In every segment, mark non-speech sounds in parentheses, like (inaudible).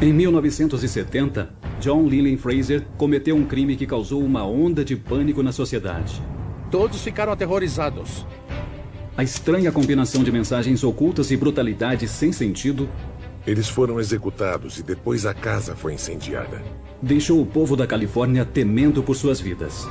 Em 1970, John Leland Fraser cometeu um crime que causou uma onda de pânico na sociedade. Todos ficaram aterrorizados. A estranha combinação de mensagens ocultas e brutalidade sem sentido. Eles foram executados e depois a casa foi incendiada. Deixou o povo da Califórnia temendo por suas vidas.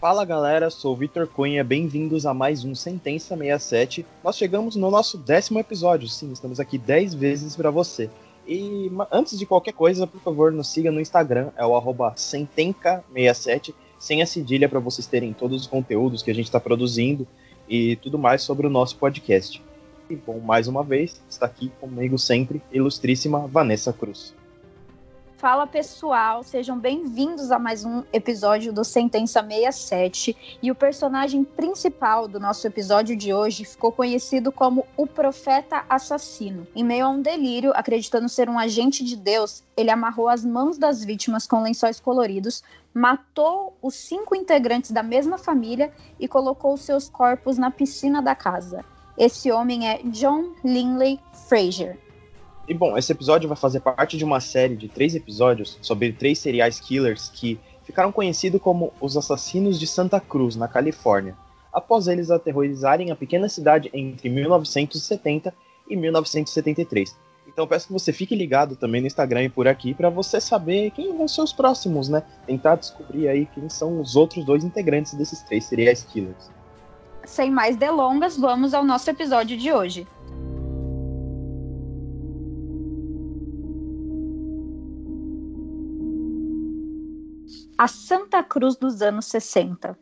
Fala galera, sou Vitor Cunha, bem-vindos a mais um Sentença 67. Nós chegamos no nosso décimo episódio, sim, estamos aqui 10 vezes para você. E antes de qualquer coisa, por favor, nos siga no Instagram, é o arroba sentenca67, sem a cedilha para vocês terem todos os conteúdos que a gente está produzindo e tudo mais sobre o nosso podcast. E bom, mais uma vez, está aqui comigo sempre, ilustríssima Vanessa Cruz. Fala pessoal, sejam bem-vindos a mais um episódio do Sentença 67. E o personagem principal do nosso episódio de hoje ficou conhecido como o Profeta Assassino. Em meio a um delírio, acreditando ser um agente de Deus, ele amarrou as mãos das vítimas com lençóis coloridos, matou os cinco integrantes da mesma família e colocou seus corpos na piscina da casa. Esse homem é John Linley Fraser. E bom, esse episódio vai fazer parte de uma série de três episódios sobre três serial killers que ficaram conhecidos como os assassinos de Santa Cruz, na Califórnia, após eles aterrorizarem a pequena cidade entre 1970 e 1973. Então peço que você fique ligado também no Instagram e por aqui para você saber quem vão ser os próximos, né? Tentar descobrir aí quem são os outros dois integrantes desses três serial killers. Sem mais delongas, vamos ao nosso episódio de hoje. A Santa Cruz dos anos 60.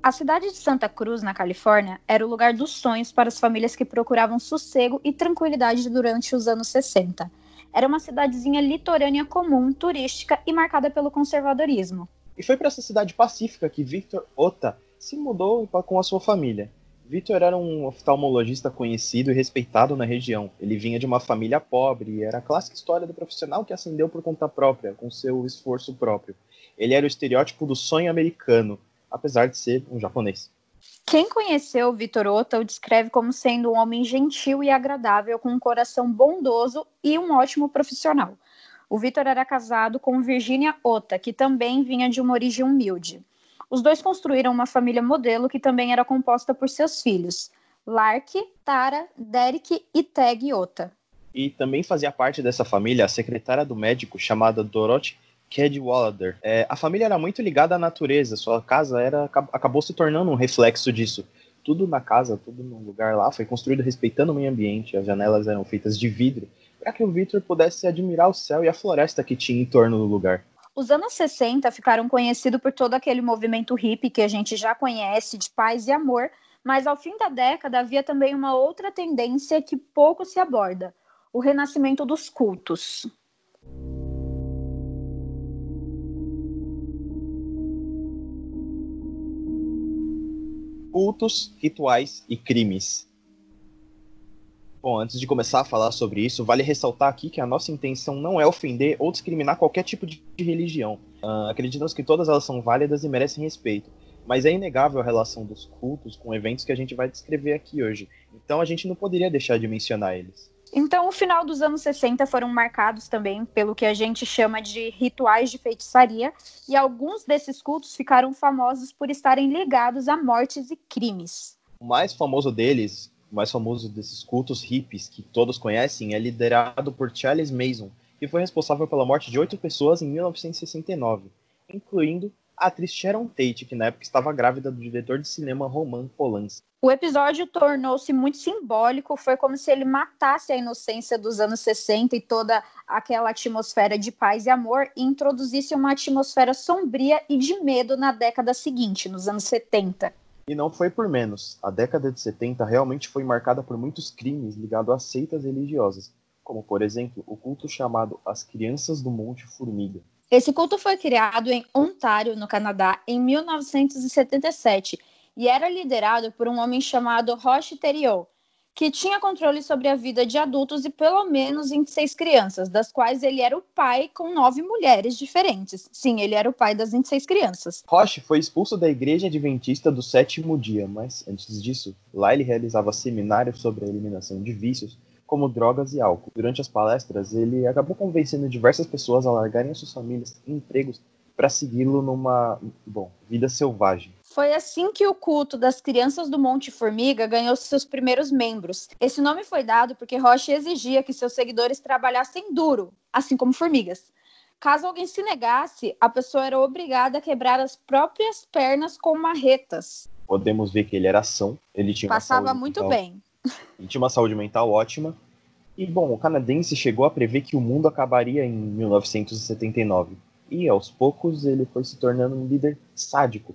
A cidade de Santa Cruz, na Califórnia, era o lugar dos sonhos para as famílias que procuravam sossego e tranquilidade durante os anos 60. Era uma cidadezinha litorânea comum, turística e marcada pelo conservadorismo. E foi para essa cidade pacífica que Victor Ota se mudou com a sua família. Victor era um oftalmologista conhecido e respeitado na região. Ele vinha de uma família pobre e era a clássica história do profissional que ascendeu por conta própria, com seu esforço próprio. Ele era o estereótipo do sonho americano, apesar de ser um japonês. Quem conheceu Vitor Ota o descreve como sendo um homem gentil e agradável, com um coração bondoso e um ótimo profissional. O Vitor era casado com Virginia Ota, que também vinha de uma origem humilde. Os dois construíram uma família modelo que também era composta por seus filhos, Lark, Tara, Derek e Teg Ota. E também fazia parte dessa família a secretária do médico chamada Dorothy Cadwallader. É, a família era muito ligada à natureza, sua casa era acabou se tornando um reflexo disso. Tudo na casa, tudo no lugar lá foi construído respeitando o meio ambiente, as janelas eram feitas de vidro, para que o Victor pudesse admirar o céu e a floresta que tinha em torno do lugar. Os anos 60 ficaram conhecidos por todo aquele movimento hippie que a gente já conhece, de paz e amor, mas ao fim da década havia também uma outra tendência que pouco se aborda: o renascimento dos cultos. Cultos, rituais e crimes. Bom, antes de começar a falar sobre isso, vale ressaltar aqui que a nossa intenção não é ofender ou discriminar qualquer tipo de religião. Uh, acreditamos que todas elas são válidas e merecem respeito, mas é inegável a relação dos cultos com eventos que a gente vai descrever aqui hoje. Então a gente não poderia deixar de mencionar eles. Então, o final dos anos 60 foram marcados também pelo que a gente chama de rituais de feitiçaria, e alguns desses cultos ficaram famosos por estarem ligados a mortes e crimes. O mais famoso deles, mais famoso desses cultos hippies que todos conhecem é liderado por Charles Mason, que foi responsável pela morte de oito pessoas em 1969, incluindo a atriz Sharon Tate, que na época estava grávida do diretor de cinema Roman Polanski. O episódio tornou-se muito simbólico, foi como se ele matasse a inocência dos anos 60 e toda aquela atmosfera de paz e amor e introduzisse uma atmosfera sombria e de medo na década seguinte, nos anos 70. E não foi por menos. A década de 70 realmente foi marcada por muitos crimes ligados a seitas religiosas, como, por exemplo, o culto chamado As Crianças do Monte Formiga. Esse culto foi criado em Ontário, no Canadá, em 1977 e era liderado por um homem chamado Roche Theriot, que tinha controle sobre a vida de adultos e pelo menos 26 crianças, das quais ele era o pai com nove mulheres diferentes. Sim, ele era o pai das 26 crianças. Roche foi expulso da igreja adventista do sétimo dia, mas antes disso, lá ele realizava seminários sobre a eliminação de vícios, como drogas e álcool. Durante as palestras, ele acabou convencendo diversas pessoas a largarem suas famílias e empregos para segui-lo numa, bom, vida selvagem. Foi assim que o culto das crianças do Monte Formiga ganhou seus primeiros membros. Esse nome foi dado porque Roche exigia que seus seguidores trabalhassem duro, assim como formigas. Caso alguém se negasse, a pessoa era obrigada a quebrar as próprias pernas com marretas. Podemos ver que ele era ação, ele tinha Passava muito mental, bem. Ele tinha uma saúde mental ótima. E bom, o canadense chegou a prever que o mundo acabaria em 1979. E aos poucos ele foi se tornando um líder sádico,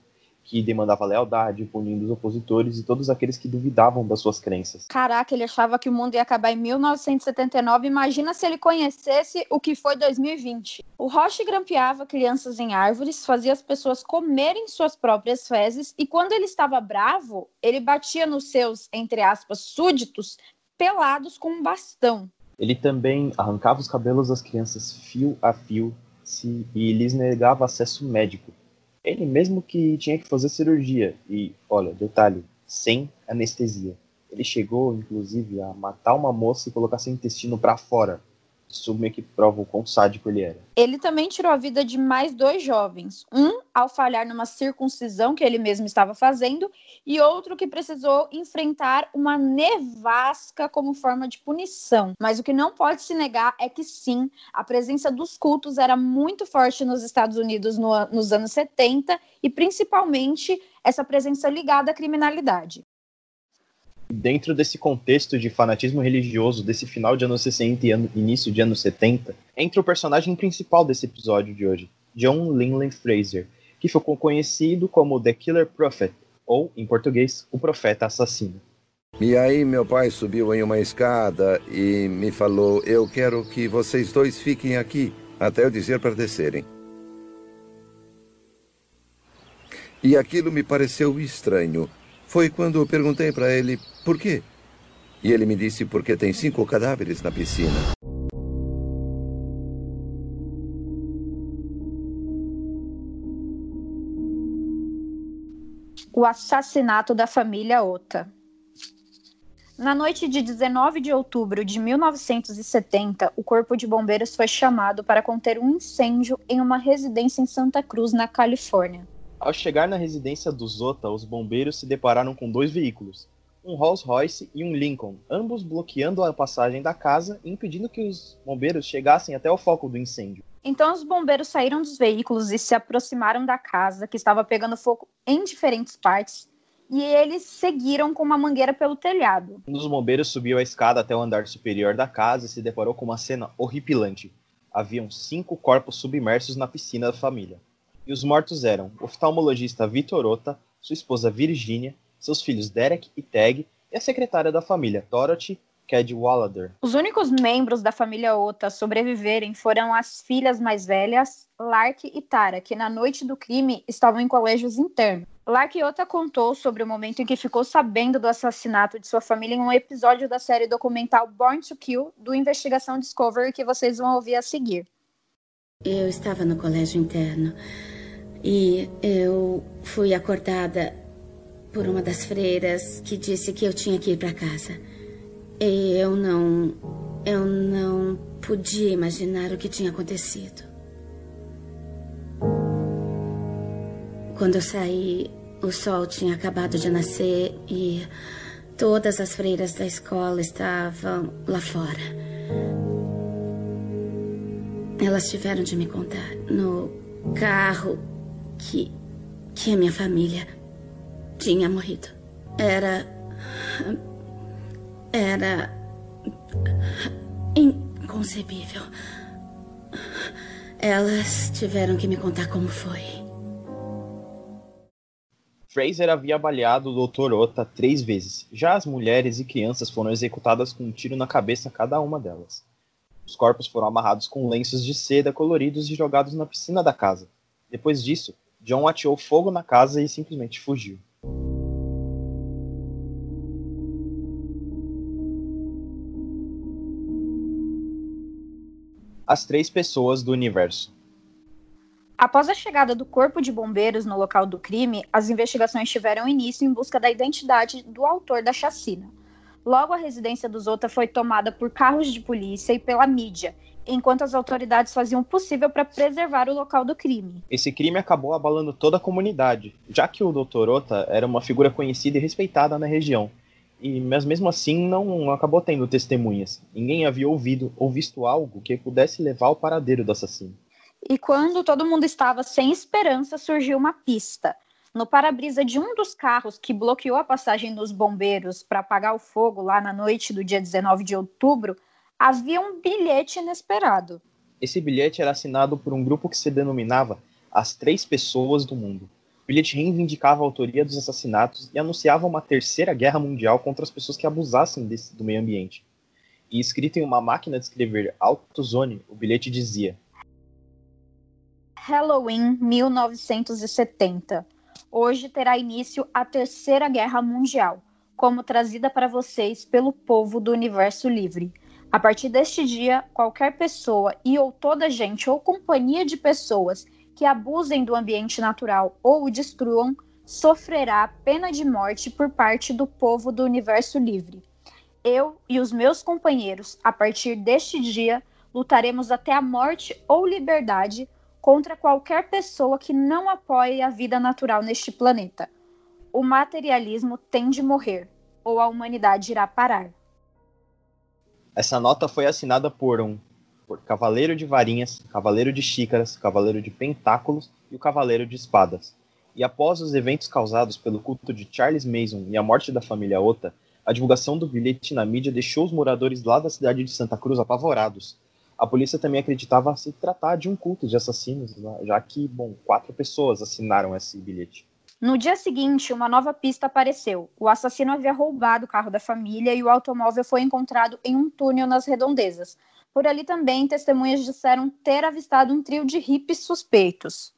que demandava lealdade, punindo os opositores e todos aqueles que duvidavam das suas crenças. Caraca, ele achava que o mundo ia acabar em 1979. Imagina se ele conhecesse o que foi 2020. O Roche grampeava crianças em árvores, fazia as pessoas comerem suas próprias fezes e quando ele estava bravo, ele batia nos seus, entre aspas, súditos pelados com um bastão. Ele também arrancava os cabelos das crianças fio a fio e lhes negava acesso médico ele mesmo que tinha que fazer cirurgia. E, olha, detalhe, sem anestesia. Ele chegou, inclusive, a matar uma moça e colocar seu intestino para fora. Isso meio que prova o quão sádico ele era. Ele também tirou a vida de mais dois jovens. Um ao falhar numa circuncisão que ele mesmo estava fazendo, e outro que precisou enfrentar uma nevasca como forma de punição. Mas o que não pode se negar é que sim, a presença dos cultos era muito forte nos Estados Unidos no, nos anos 70 e principalmente essa presença ligada à criminalidade. Dentro desse contexto de fanatismo religioso desse final de anos 60 e ano, início de anos 70, entra o personagem principal desse episódio de hoje, John Linley Fraser, que ficou conhecido como The Killer Prophet, ou, em português, o Profeta Assassino. E aí meu pai subiu em uma escada e me falou: Eu quero que vocês dois fiquem aqui até eu dizer para descerem. E aquilo me pareceu estranho. Foi quando eu perguntei para ele por quê. E ele me disse porque tem cinco cadáveres na piscina. O assassinato da família Ota. Na noite de 19 de outubro de 1970, o Corpo de Bombeiros foi chamado para conter um incêndio em uma residência em Santa Cruz, na Califórnia. Ao chegar na residência do Zota, os bombeiros se depararam com dois veículos, um Rolls-Royce e um Lincoln, ambos bloqueando a passagem da casa e impedindo que os bombeiros chegassem até o foco do incêndio. Então os bombeiros saíram dos veículos e se aproximaram da casa, que estava pegando fogo em diferentes partes, e eles seguiram com uma mangueira pelo telhado. Um dos bombeiros subiu a escada até o andar superior da casa e se deparou com uma cena horripilante. Haviam cinco corpos submersos na piscina da família. E os mortos eram o oftalmologista Vitor Ota, sua esposa Virginia, seus filhos Derek e Tag e a secretária da família, Dorothy Cadwallader. Os únicos membros da família Ota a sobreviverem foram as filhas mais velhas, Lark e Tara, que na noite do crime estavam em colégios internos. Lark Ota contou sobre o momento em que ficou sabendo do assassinato de sua família em um episódio da série documental Born to Kill, do Investigação Discovery, que vocês vão ouvir a seguir. Eu estava no colégio interno e eu fui acordada por uma das freiras que disse que eu tinha que ir para casa. E eu não. Eu não podia imaginar o que tinha acontecido. Quando eu saí, o sol tinha acabado de nascer e todas as freiras da escola estavam lá fora. Elas tiveram de me contar no carro que que a minha família tinha morrido. Era era inconcebível. Elas tiveram que me contar como foi. Fraser havia baleado o Dr. Ota três vezes. Já as mulheres e crianças foram executadas com um tiro na cabeça cada uma delas. Os corpos foram amarrados com lenços de seda coloridos e jogados na piscina da casa. Depois disso, John ateou fogo na casa e simplesmente fugiu. As três pessoas do universo. Após a chegada do corpo de bombeiros no local do crime, as investigações tiveram início em busca da identidade do autor da chacina. Logo, a residência dos Ota foi tomada por carros de polícia e pela mídia, enquanto as autoridades faziam o possível para preservar o local do crime. Esse crime acabou abalando toda a comunidade, já que o Dr. Ota era uma figura conhecida e respeitada na região. E, mas mesmo assim não acabou tendo testemunhas. Ninguém havia ouvido ou visto algo que pudesse levar ao paradeiro do assassino. E quando todo mundo estava sem esperança, surgiu uma pista. No para-brisa de um dos carros que bloqueou a passagem dos bombeiros para apagar o fogo lá na noite do dia 19 de outubro, havia um bilhete inesperado. Esse bilhete era assinado por um grupo que se denominava As Três Pessoas do Mundo. O bilhete reivindicava a autoria dos assassinatos e anunciava uma terceira guerra mundial contra as pessoas que abusassem desse, do meio ambiente. E escrito em uma máquina de escrever AutoZone, o bilhete dizia: Halloween 1970. Hoje terá início a Terceira Guerra Mundial, como trazida para vocês pelo povo do universo livre. A partir deste dia, qualquer pessoa e ou toda gente ou companhia de pessoas que abusem do ambiente natural ou o destruam sofrerá pena de morte por parte do povo do universo livre. Eu e os meus companheiros, a partir deste dia, lutaremos até a morte ou liberdade contra qualquer pessoa que não apoie a vida natural neste planeta. O materialismo tem de morrer, ou a humanidade irá parar. Essa nota foi assinada por um por Cavaleiro de Varinhas, Cavaleiro de Xícaras, Cavaleiro de Pentáculos e o Cavaleiro de Espadas. E após os eventos causados pelo culto de Charles Mason e a morte da família Ota, a divulgação do bilhete na mídia deixou os moradores lá da cidade de Santa Cruz apavorados, a polícia também acreditava se tratar de um culto de assassinos, né? já que, bom, quatro pessoas assinaram esse bilhete. No dia seguinte, uma nova pista apareceu. O assassino havia roubado o carro da família e o automóvel foi encontrado em um túnel nas redondezas. Por ali também, testemunhas disseram ter avistado um trio de hippies suspeitos.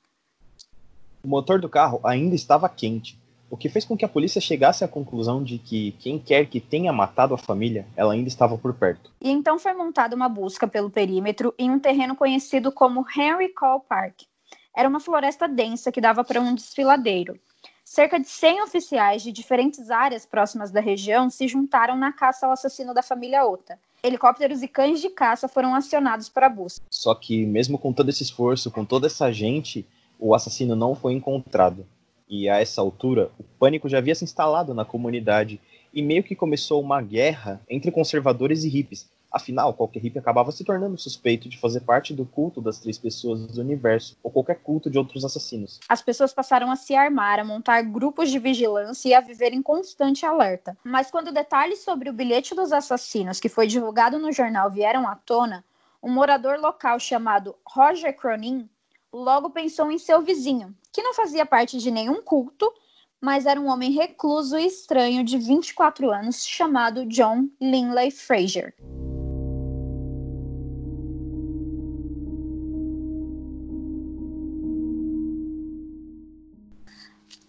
O motor do carro ainda estava quente, o que fez com que a polícia chegasse à conclusão de que quem quer que tenha matado a família, ela ainda estava por perto. E então foi montada uma busca pelo perímetro em um terreno conhecido como Henry Cole Park. Era uma floresta densa que dava para um desfiladeiro. Cerca de 100 oficiais de diferentes áreas próximas da região se juntaram na caça ao assassino da família Ota. Helicópteros e cães de caça foram acionados para a busca. Só que, mesmo com todo esse esforço, com toda essa gente, o assassino não foi encontrado. E a essa altura, o pânico já havia se instalado na comunidade e meio que começou uma guerra entre conservadores e hippies. Afinal, qualquer hippie acabava se tornando suspeito de fazer parte do culto das três pessoas do universo, ou qualquer culto de outros assassinos. As pessoas passaram a se armar, a montar grupos de vigilância e a viver em constante alerta. Mas quando detalhes sobre o bilhete dos assassinos que foi divulgado no jornal vieram à tona, um morador local chamado Roger Cronin logo pensou em seu vizinho, que não fazia parte de nenhum culto, mas era um homem recluso e estranho de 24 anos chamado John Linley Fraser.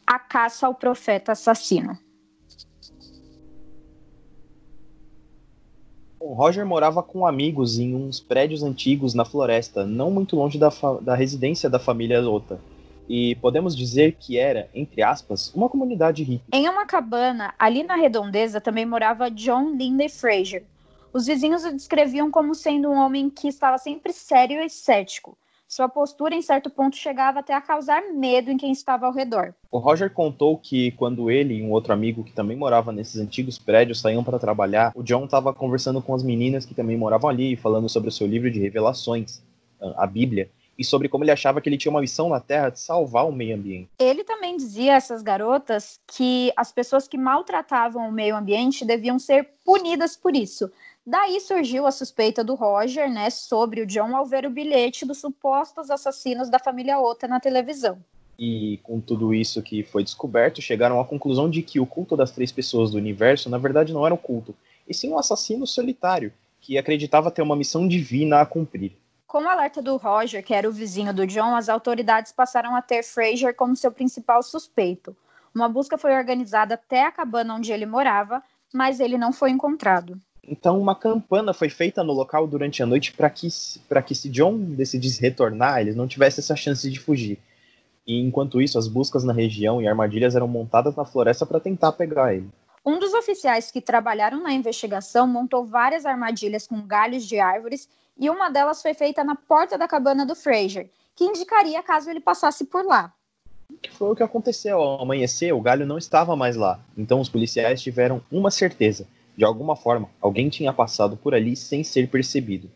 A caça ao profeta assassino. O Roger morava com amigos em uns prédios antigos na floresta, não muito longe da, da residência da família Lota. E podemos dizer que era, entre aspas, uma comunidade hippie. Em uma cabana, ali na redondeza, também morava John Linley Fraser. Os vizinhos o descreviam como sendo um homem que estava sempre sério e cético. Sua postura, em certo ponto, chegava até a causar medo em quem estava ao redor. O Roger contou que quando ele e um outro amigo que também morava nesses antigos prédios saíam para trabalhar, o John estava conversando com as meninas que também moravam ali, falando sobre o seu livro de revelações, a Bíblia, e sobre como ele achava que ele tinha uma missão na Terra de salvar o meio ambiente. Ele também dizia a essas garotas que as pessoas que maltratavam o meio ambiente deviam ser punidas por isso. Daí surgiu a suspeita do Roger, né, sobre o John ao ver o bilhete dos supostos assassinos da família Ota na televisão. E com tudo isso que foi descoberto, chegaram à conclusão de que o culto das três pessoas do universo, na verdade, não era um culto, e sim um assassino solitário, que acreditava ter uma missão divina a cumprir. Com o alerta do Roger, que era o vizinho do John, as autoridades passaram a ter Fraser como seu principal suspeito. Uma busca foi organizada até a cabana onde ele morava, mas ele não foi encontrado. Então, uma campana foi feita no local durante a noite para que, que, se John decidisse retornar, eles não tivessem essa chance de fugir. E enquanto isso, as buscas na região e armadilhas eram montadas na floresta para tentar pegar ele. Um dos oficiais que trabalharam na investigação montou várias armadilhas com galhos de árvores e uma delas foi feita na porta da cabana do Fraser, que indicaria caso ele passasse por lá. Que foi o que aconteceu. Ao amanhecer, o galho não estava mais lá. Então os policiais tiveram uma certeza. De alguma forma, alguém tinha passado por ali sem ser percebido.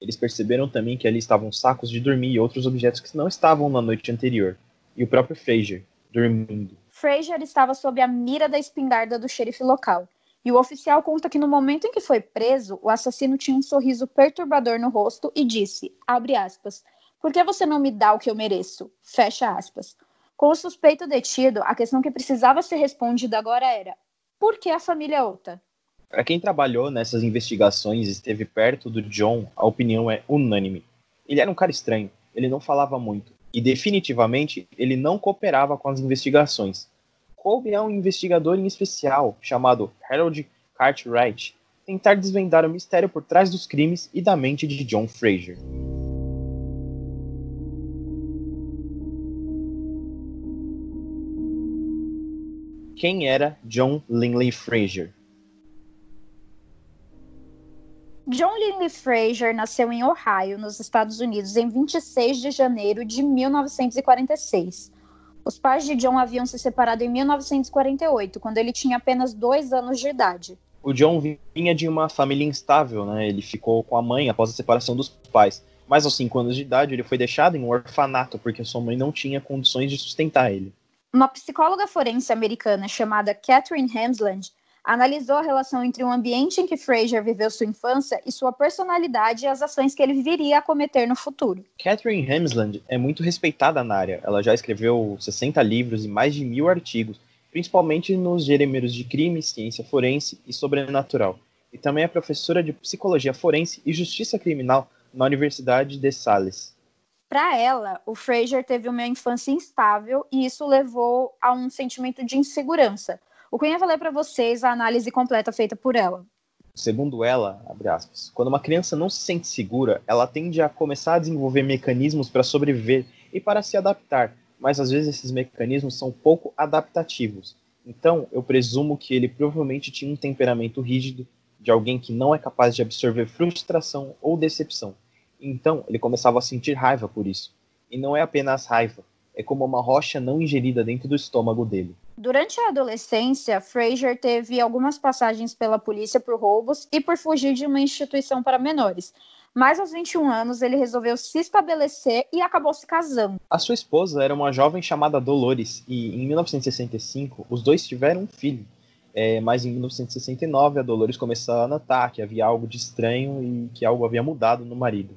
Eles perceberam também que ali estavam sacos de dormir e outros objetos que não estavam na noite anterior. E o próprio Fraser, dormindo. Fraser estava sob a mira da espingarda do xerife local. E o oficial conta que no momento em que foi preso, o assassino tinha um sorriso perturbador no rosto e disse, abre aspas, por que você não me dá o que eu mereço? Fecha aspas. Com o suspeito detido, a questão que precisava ser respondida agora era: por que a família Ota? Para quem trabalhou nessas investigações e esteve perto do John, a opinião é unânime. Ele era um cara estranho, ele não falava muito e definitivamente ele não cooperava com as investigações. Coube a um investigador em especial chamado Harold Cartwright tentar desvendar o mistério por trás dos crimes e da mente de John Fraser. Quem era John Linley Fraser? John Linley Fraser nasceu em Ohio, nos Estados Unidos, em 26 de janeiro de 1946. Os pais de John haviam se separado em 1948, quando ele tinha apenas dois anos de idade. O John vinha de uma família instável, né? Ele ficou com a mãe após a separação dos pais. Mas aos cinco anos de idade, ele foi deixado em um orfanato porque sua mãe não tinha condições de sustentar ele. Uma psicóloga forense americana chamada Catherine Hemsland analisou a relação entre o ambiente em que Fraser viveu sua infância e sua personalidade e as ações que ele viria a cometer no futuro. Catherine Hemsland é muito respeitada na área. Ela já escreveu 60 livros e mais de mil artigos, principalmente nos gêneros de crime, ciência forense e sobrenatural. E também é professora de psicologia forense e justiça criminal na Universidade de Sales. Para ela, o Fraser teve uma infância instável e isso levou a um sentimento de insegurança. O Cunha vai ler para vocês a análise completa feita por ela. Segundo ela, aspas, quando uma criança não se sente segura, ela tende a começar a desenvolver mecanismos para sobreviver e para se adaptar, mas às vezes esses mecanismos são pouco adaptativos. Então, eu presumo que ele provavelmente tinha um temperamento rígido de alguém que não é capaz de absorver frustração ou decepção então ele começava a sentir raiva por isso. E não é apenas raiva, é como uma rocha não ingerida dentro do estômago dele. Durante a adolescência, Fraser teve algumas passagens pela polícia por roubos e por fugir de uma instituição para menores. Mas aos 21 anos ele resolveu se estabelecer e acabou se casando. A sua esposa era uma jovem chamada Dolores e em 1965 os dois tiveram um filho. É, mas em 1969 a Dolores começou a notar que havia algo de estranho e que algo havia mudado no marido.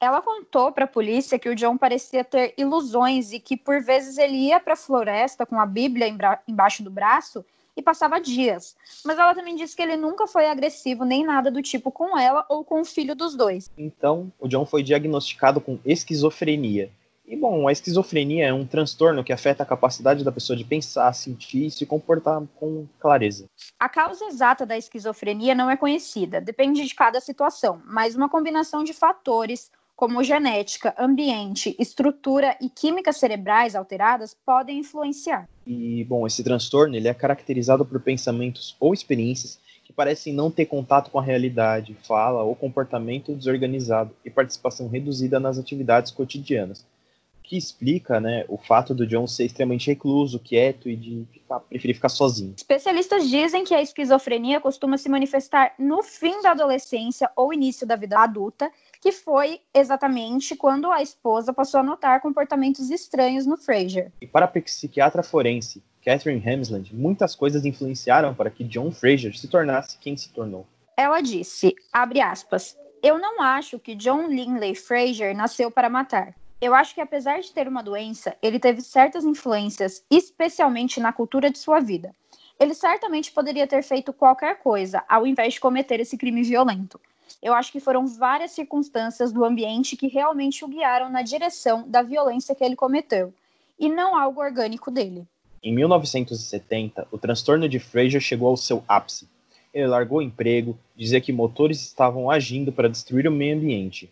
Ela contou para a polícia que o John parecia ter ilusões e que por vezes ele ia para a floresta com a Bíblia embaixo do braço e passava dias. Mas ela também disse que ele nunca foi agressivo nem nada do tipo com ela ou com o filho dos dois. Então, o John foi diagnosticado com esquizofrenia. E bom, a esquizofrenia é um transtorno que afeta a capacidade da pessoa de pensar, sentir e se comportar com clareza. A causa exata da esquizofrenia não é conhecida, depende de cada situação, mas uma combinação de fatores, como genética, ambiente, estrutura e química cerebrais alteradas podem influenciar. E, bom, esse transtorno ele é caracterizado por pensamentos ou experiências que parecem não ter contato com a realidade, fala ou comportamento desorganizado e participação reduzida nas atividades cotidianas, que explica né, o fato do John ser extremamente recluso, quieto e de ficar, preferir ficar sozinho. Especialistas dizem que a esquizofrenia costuma se manifestar no fim da adolescência ou início da vida adulta que foi exatamente quando a esposa passou a notar comportamentos estranhos no Fraser. E para a psiquiatra forense Catherine Hemsland, muitas coisas influenciaram para que John Fraser se tornasse quem se tornou. Ela disse, abre aspas, eu não acho que John Linley Fraser nasceu para matar. Eu acho que apesar de ter uma doença, ele teve certas influências, especialmente na cultura de sua vida. Ele certamente poderia ter feito qualquer coisa ao invés de cometer esse crime violento eu acho que foram várias circunstâncias do ambiente que realmente o guiaram na direção da violência que ele cometeu, e não algo orgânico dele. Em 1970, o transtorno de Fraser chegou ao seu ápice. ele largou o emprego, dizia que motores estavam agindo para destruir o meio ambiente.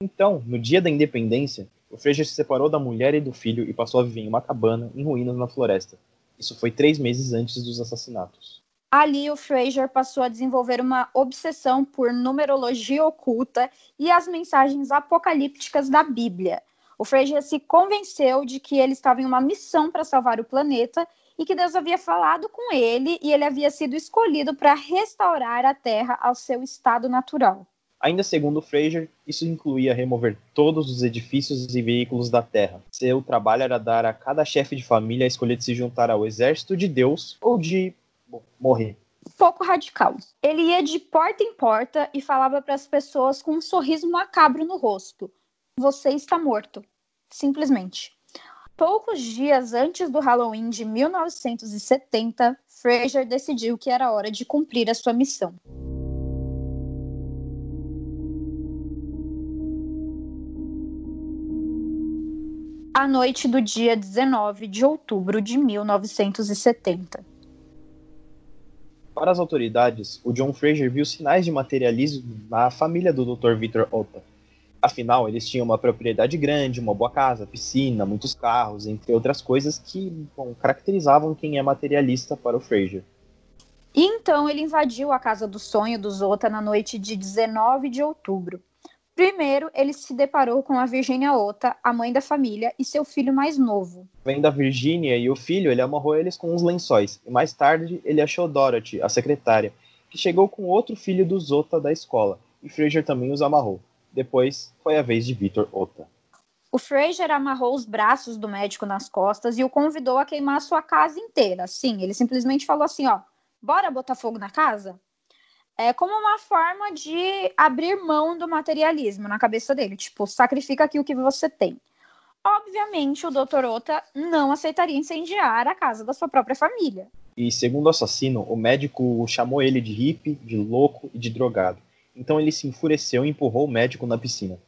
Então, no dia da independência, o Fraser se separou da mulher e do filho e passou a viver em uma cabana em ruínas na floresta. Isso foi três meses antes dos assassinatos. Ali, o Fraser passou a desenvolver uma obsessão por numerologia oculta e as mensagens apocalípticas da Bíblia. O Fraser se convenceu de que ele estava em uma missão para salvar o planeta e que Deus havia falado com ele e ele havia sido escolhido para restaurar a Terra ao seu estado natural. Ainda segundo Fraser, isso incluía remover todos os edifícios e veículos da Terra. Seu trabalho era dar a cada chefe de família a escolha de se juntar ao exército de Deus ou de morrer. Pouco radical. Ele ia de porta em porta e falava para as pessoas com um sorriso macabro no rosto: Você está morto. Simplesmente. Poucos dias antes do Halloween de 1970, Fraser decidiu que era hora de cumprir a sua missão. A noite do dia 19 de outubro de 1970. Para as autoridades, o John Fraser viu sinais de materialismo na família do Dr. Victor Ota. Afinal, eles tinham uma propriedade grande, uma boa casa, piscina, muitos carros, entre outras coisas que bom, caracterizavam quem é materialista para o Fraser. E então ele invadiu a casa do sonho do Zota na noite de 19 de outubro. Primeiro, ele se deparou com a Virginia Ota, a mãe da família, e seu filho mais novo. Vendo a Virginia e o filho, ele amarrou eles com uns lençóis. E mais tarde, ele achou Dorothy, a secretária, que chegou com outro filho do Zota da escola. E Fraser também os amarrou. Depois, foi a vez de Victor Ota. O Fraser amarrou os braços do médico nas costas e o convidou a queimar a sua casa inteira. Sim, ele simplesmente falou assim, ó, bora botar fogo na casa? É como uma forma de abrir mão do materialismo na cabeça dele. Tipo, sacrifica aqui o que você tem. Obviamente, o Dr. Ota não aceitaria incendiar a casa da sua própria família. E segundo o assassino, o médico chamou ele de hippie, de louco e de drogado. Então ele se enfureceu e empurrou o médico na piscina.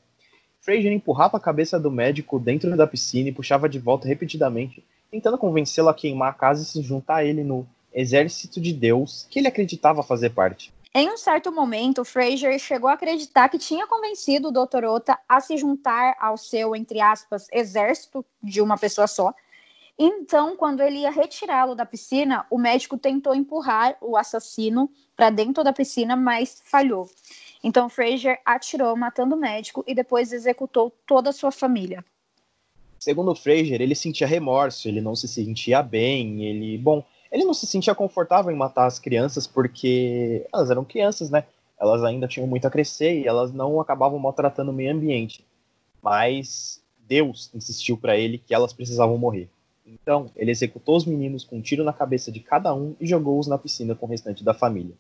Fraser empurrava a cabeça do médico dentro da piscina e puxava de volta repetidamente, tentando convencê-lo a queimar a casa e se juntar a ele no exército de Deus que ele acreditava fazer parte. Em um certo momento, Fraser chegou a acreditar que tinha convencido o Dr. Ota a se juntar ao seu, entre aspas, exército de uma pessoa só. Então, quando ele ia retirá-lo da piscina, o médico tentou empurrar o assassino para dentro da piscina, mas falhou. Então, Fraser atirou, matando o médico e depois executou toda a sua família. Segundo Fraser, ele sentia remorso, ele não se sentia bem, ele, bom, ele não se sentia confortável em matar as crianças porque elas eram crianças, né? Elas ainda tinham muito a crescer e elas não acabavam maltratando o meio ambiente. Mas Deus insistiu para ele que elas precisavam morrer. Então, ele executou os meninos com um tiro na cabeça de cada um e jogou-os na piscina com o restante da família.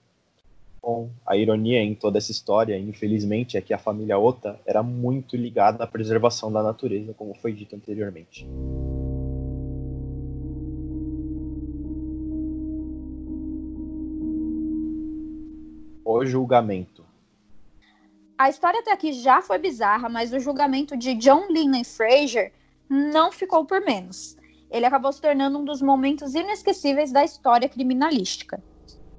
Bom, a ironia em toda essa história, infelizmente, é que a família Ota era muito ligada à preservação da natureza, como foi dito anteriormente. O julgamento. A história até aqui já foi bizarra, mas o julgamento de John Lennon Fraser não ficou por menos. Ele acabou se tornando um dos momentos inesquecíveis da história criminalística.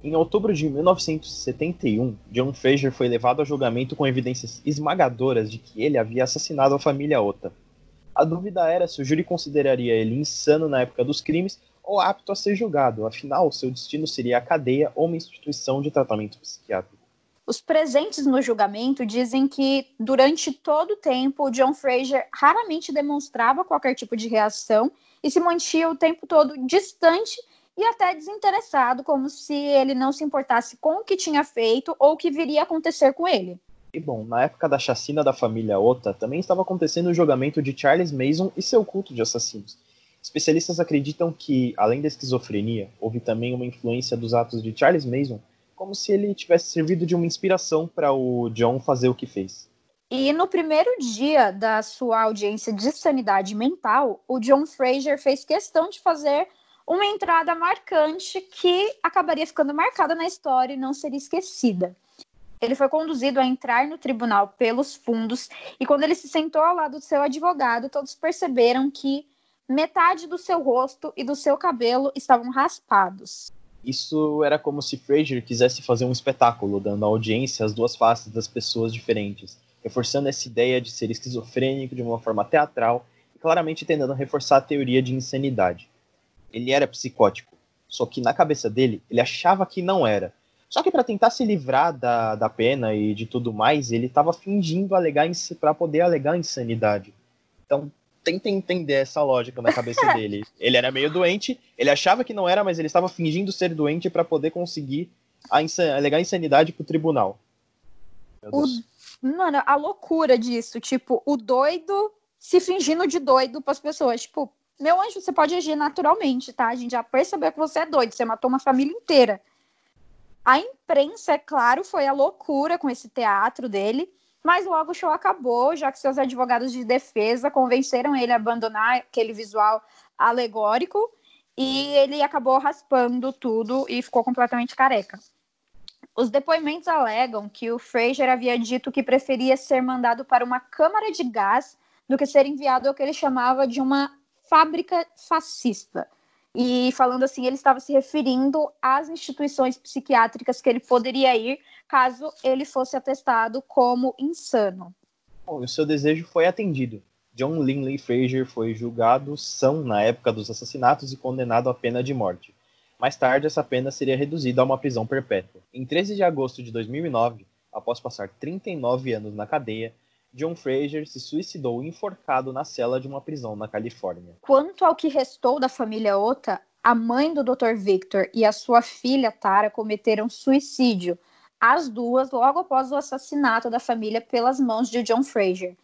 Em outubro de 1971, John Fraser foi levado a julgamento com evidências esmagadoras de que ele havia assassinado a família Ota. A dúvida era se o júri consideraria ele insano na época dos crimes ou apto a ser julgado, afinal, seu destino seria a cadeia ou uma instituição de tratamento psiquiátrico. Os presentes no julgamento dizem que, durante todo o tempo, John Fraser raramente demonstrava qualquer tipo de reação e se mantinha o tempo todo distante e até desinteressado, como se ele não se importasse com o que tinha feito ou o que viria a acontecer com ele. E bom, na época da chacina da família Ota, também estava acontecendo o julgamento de Charles Mason e seu culto de assassinos. Especialistas acreditam que, além da esquizofrenia, houve também uma influência dos atos de Charles Mason, como se ele tivesse servido de uma inspiração para o John fazer o que fez. E no primeiro dia da sua audiência de sanidade mental, o John Fraser fez questão de fazer uma entrada marcante que acabaria ficando marcada na história e não seria esquecida. Ele foi conduzido a entrar no tribunal pelos fundos e quando ele se sentou ao lado do seu advogado, todos perceberam que metade do seu rosto e do seu cabelo estavam raspados. Isso era como se Fraser quisesse fazer um espetáculo, dando à audiência as duas faces das pessoas diferentes, reforçando essa ideia de ser esquizofrênico de uma forma teatral e claramente tentando reforçar a teoria de insanidade. Ele era psicótico, só que na cabeça dele, ele achava que não era. Só que para tentar se livrar da, da pena e de tudo mais, ele estava fingindo alegar para poder alegar insanidade. Então, tenta entender essa lógica na cabeça (laughs) dele. Ele era meio doente, ele achava que não era, mas ele estava fingindo ser doente para poder conseguir a insan alegar insanidade pro tribunal. O, mano, a loucura disso, tipo, o doido se fingindo de doido para as pessoas, tipo, meu anjo, você pode agir naturalmente, tá? A gente já percebeu que você é doido, você matou uma família inteira. A imprensa, é claro, foi a loucura com esse teatro dele. Mas logo o show acabou, já que seus advogados de defesa convenceram ele a abandonar aquele visual alegórico e ele acabou raspando tudo e ficou completamente careca. Os depoimentos alegam que o Fraser havia dito que preferia ser mandado para uma câmara de gás do que ser enviado ao que ele chamava de uma fábrica fascista. E falando assim, ele estava se referindo às instituições psiquiátricas que ele poderia ir caso ele fosse atestado como insano. Bom, o seu desejo foi atendido. John Linley Fraser foi julgado são na época dos assassinatos e condenado à pena de morte. Mais tarde, essa pena seria reduzida a uma prisão perpétua. Em 13 de agosto de 2009, após passar 39 anos na cadeia, John Fraser se suicidou enforcado na cela de uma prisão na Califórnia. Quanto ao que restou da família Ota, a mãe do Dr. Victor e a sua filha Tara cometeram suicídio, as duas logo após o assassinato da família pelas mãos de John Fraser.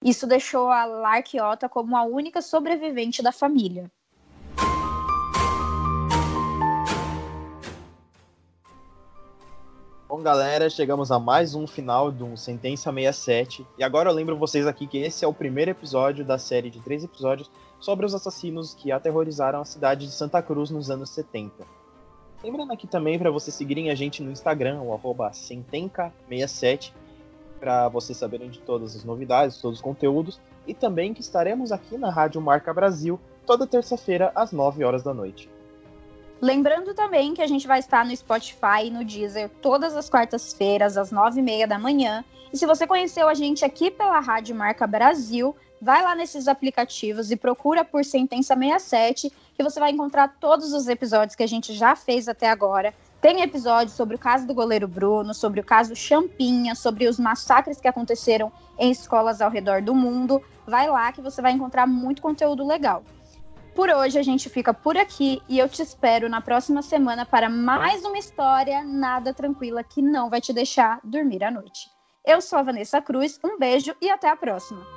Isso deixou a Lark Ota como a única sobrevivente da família. Bom, galera, chegamos a mais um final do Sentença 67. E agora eu lembro vocês aqui que esse é o primeiro episódio da série de três episódios sobre os assassinos que aterrorizaram a cidade de Santa Cruz nos anos 70. Lembrando aqui também para vocês seguirem a gente no Instagram, o arroba Sentenca67, para vocês saberem de todas as novidades, todos os conteúdos. E também que estaremos aqui na Rádio Marca Brasil toda terça-feira às 9 horas da noite. Lembrando também que a gente vai estar no Spotify e no Deezer todas as quartas-feiras, às nove e meia da manhã. E se você conheceu a gente aqui pela Rádio Marca Brasil, vai lá nesses aplicativos e procura por Sentença 67, que você vai encontrar todos os episódios que a gente já fez até agora. Tem episódios sobre o caso do goleiro Bruno, sobre o caso Champinha, sobre os massacres que aconteceram em escolas ao redor do mundo. Vai lá que você vai encontrar muito conteúdo legal. Por hoje a gente fica por aqui e eu te espero na próxima semana para mais uma história nada tranquila que não vai te deixar dormir à noite. Eu sou a Vanessa Cruz, um beijo e até a próxima.